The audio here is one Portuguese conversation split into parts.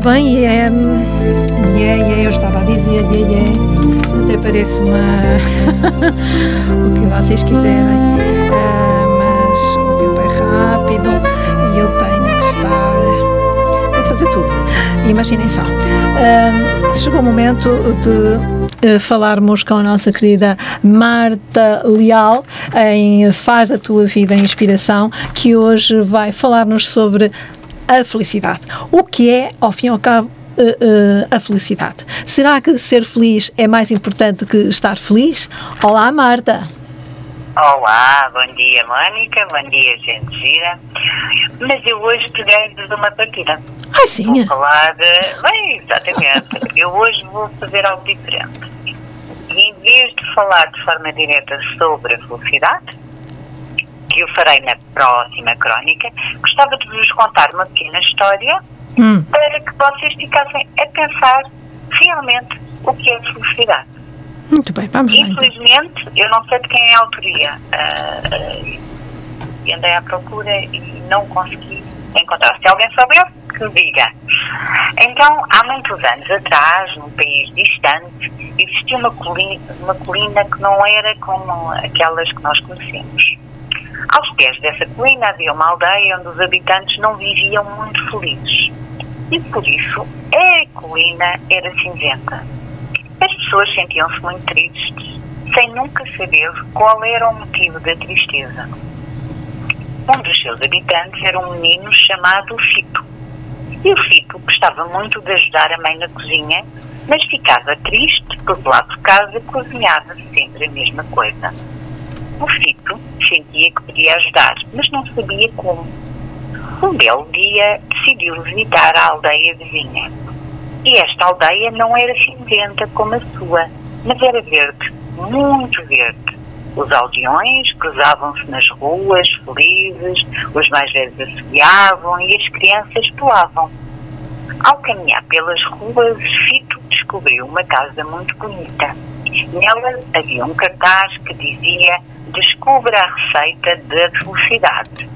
bem, e é, e é, e é, eu estava a dizer, e é, isto até parece uma. o que vocês quiserem, uh, mas o tempo é rápido e eu tenho que estar. tenho que fazer tudo. Imaginem só. Uh, chegou o momento de falarmos com a nossa querida Marta Leal em Faz da Tua Vida Inspiração, que hoje vai falar-nos sobre a felicidade. O que é, ao fim e ao cabo, Uh, uh, a felicidade. Será que ser feliz é mais importante que estar feliz? Olá, Marta. Olá, bom dia, Mónica, bom dia, gente gira. Mas eu hoje peguei de uma partida. Ah, sim? Vou falar de... Bem, exatamente. eu hoje vou fazer algo diferente. E em vez de falar de forma direta sobre a felicidade, que eu farei na próxima crónica, gostava de vos contar uma pequena história hum. para que vocês ficassem a pensar realmente o que é felicidade. Muito bem, vamos lá. Então. Infelizmente, então. eu não sei de quem é a autoria. Uh, uh, andei à procura e não consegui encontrar. Se alguém souber, que diga. Então, há muitos anos atrás, num país distante, existia uma colina, uma colina que não era como aquelas que nós conhecemos. Aos pés dessa colina havia uma aldeia onde os habitantes não viviam muito felizes. E por isso a colina era cinzenta. As pessoas sentiam-se muito tristes, sem nunca saber qual era o motivo da tristeza. Um dos seus habitantes era um menino chamado Fito. E o Fito gostava muito de ajudar a mãe na cozinha, mas ficava triste porque lá por casa cozinhava sempre a mesma coisa. O Fito sentia que podia ajudar, mas não sabia como. Um belo dia decidiu visitar a aldeia vizinha. E esta aldeia não era cinzenta como a sua, mas era verde, muito verde. Os aldeões cruzavam-se nas ruas, felizes, os mais velhos assobiavam e as crianças pulavam. Ao caminhar pelas ruas, Fito descobriu uma casa muito bonita. Nela havia um cartaz que dizia Descubra a receita da felicidade.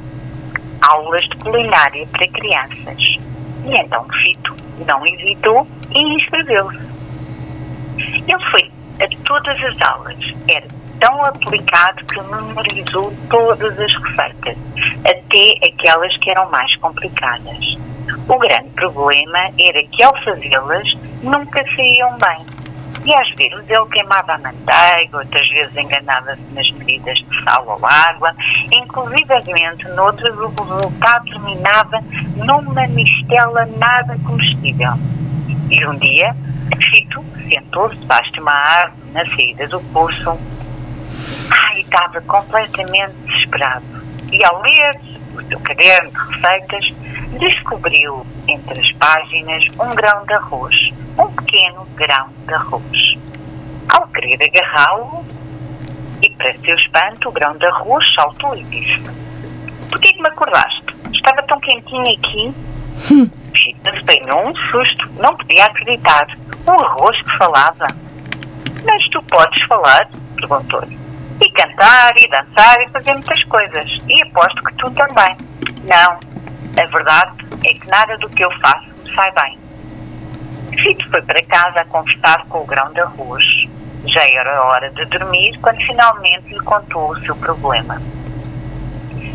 Aulas de culinária para crianças. E então Fito não hesitou e inscreveu-se. Ele foi a todas as aulas. Era tão aplicado que memorizou todas as receitas, até aquelas que eram mais complicadas. O grande problema era que ao fazê-las nunca saíam bem. E às vezes ele queimava a manteiga, outras vezes enganava-se nas medidas de sal ou água, inclusivamente noutras o resultado terminava numa mistela nada comestível. E um dia, Fito sentou-se debaixo de uma árvore na saída do poço. Ai, estava completamente desesperado. E ao ler o seu caderno de receitas, descobriu entre as páginas um grão de arroz um pequeno grão de arroz. Ao querer agarrá-lo, e para seu espanto, o grão de arroz saltou e disse: Por que me acordaste? Estava tão quentinho aqui. Hum. Chita apanhou um susto, não podia acreditar. O arroz que falava. Mas tu podes falar? perguntou-lhe. E cantar, e dançar, e fazer muitas coisas. E aposto que tu também. Não, a verdade é que nada do que eu faço sai bem. Fito foi para casa a conversar com o grão de arroz. Já era hora de dormir quando finalmente lhe contou o seu problema.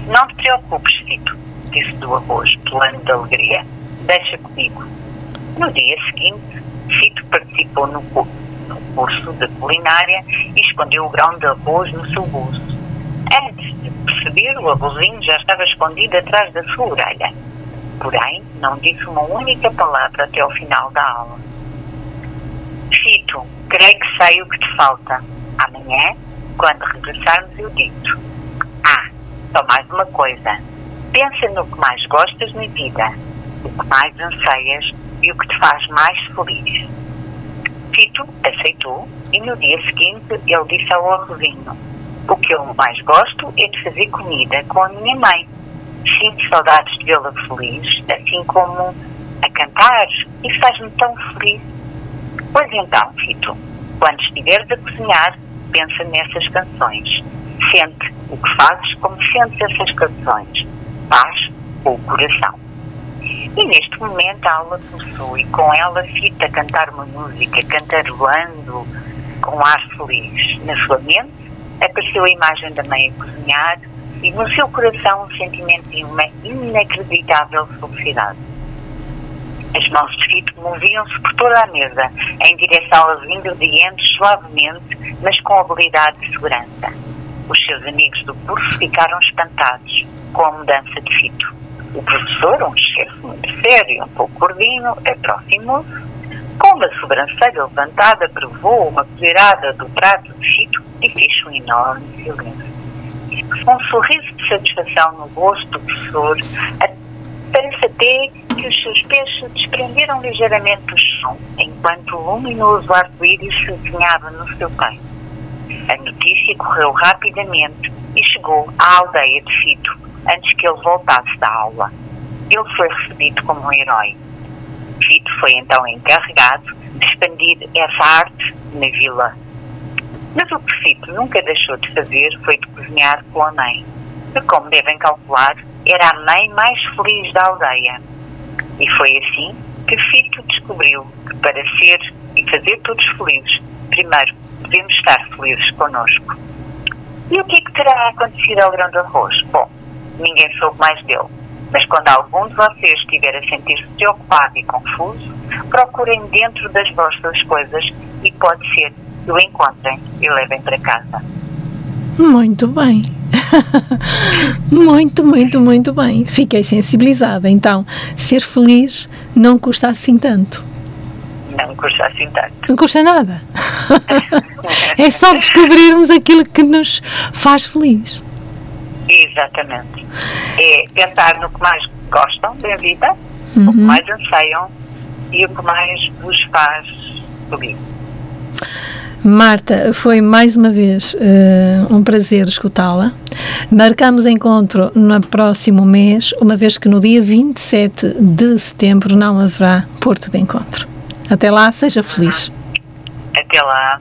Não te preocupes, Fito, disse do arroz, plano de alegria. Deixa comigo. No dia seguinte, Fito participou no curso de culinária e escondeu o grão de arroz no seu bolso. Antes de perceber, o arrozinho já estava escondido atrás da sua orelha. Porém, não disse uma única palavra até ao final da aula. Fito, creio que sei o que te falta. Amanhã, quando regressarmos, eu digo. Ah, só mais uma coisa. Pensa no que mais gostas na vida, o que mais anseias e o que te faz mais feliz. Fito aceitou e no dia seguinte ele disse ao arrozinho: O que eu mais gosto é de fazer comida com a minha mãe sinto saudades de vê-la feliz, assim como a cantar. Isso faz-me tão feliz. Pois então, Fito, quando estiveres a cozinhar, pensa nessas canções. Sente o que fazes como sentes essas canções. Paz ou coração. E neste momento a aula começou e com ela Fita a cantar uma música, cantarolando com ar feliz. Na sua mente apareceu a imagem da mãe a cozinhar e no seu coração um sentimento de uma inacreditável felicidade. As mãos de Fito moviam-se por toda a mesa, em direção aos ingredientes suavemente, mas com habilidade e segurança. Os seus amigos do curso ficaram espantados com a mudança de Fito. O professor, um chefe muito sério um pouco gordinho, aproximou-se, com uma sobrancelha levantada, provou uma colherada do prato de Fito e fez um enorme silêncio. Um sorriso de satisfação no rosto do professor, parece até que os seus pés se desprenderam ligeiramente do chão, enquanto o luminoso arco-íris se desenhava no seu peito. A notícia correu rapidamente e chegou à aldeia de Fito antes que ele voltasse da aula. Ele foi recebido como um herói. Fito foi então encarregado de expandir essa arte na vila. Mas o que Fito nunca deixou de fazer foi de cozinhar com a mãe, que, como devem calcular, era a mãe mais feliz da aldeia. E foi assim que Fito descobriu que para ser e fazer todos felizes, primeiro devemos estar felizes connosco. E o que, é que terá acontecido ao grão de arroz? Bom, ninguém soube mais dele. Mas quando algum de vocês estiver a sentir-se preocupado e confuso, procurem dentro das vossas coisas e pode ser que o encontrem e levem para casa. Muito bem. muito, muito, muito bem. Fiquei sensibilizada. Então, ser feliz não custa assim tanto. Não custa assim tanto. Não custa nada. é só descobrirmos aquilo que nos faz feliz. Exatamente. É pensar no que mais gostam da vida, uhum. o que mais anseiam e o que mais vos faz feliz. Marta, foi mais uma vez uh, um prazer escutá-la. Marcamos encontro no próximo mês, uma vez que no dia 27 de setembro não haverá Porto de Encontro. Até lá, seja feliz. Até lá.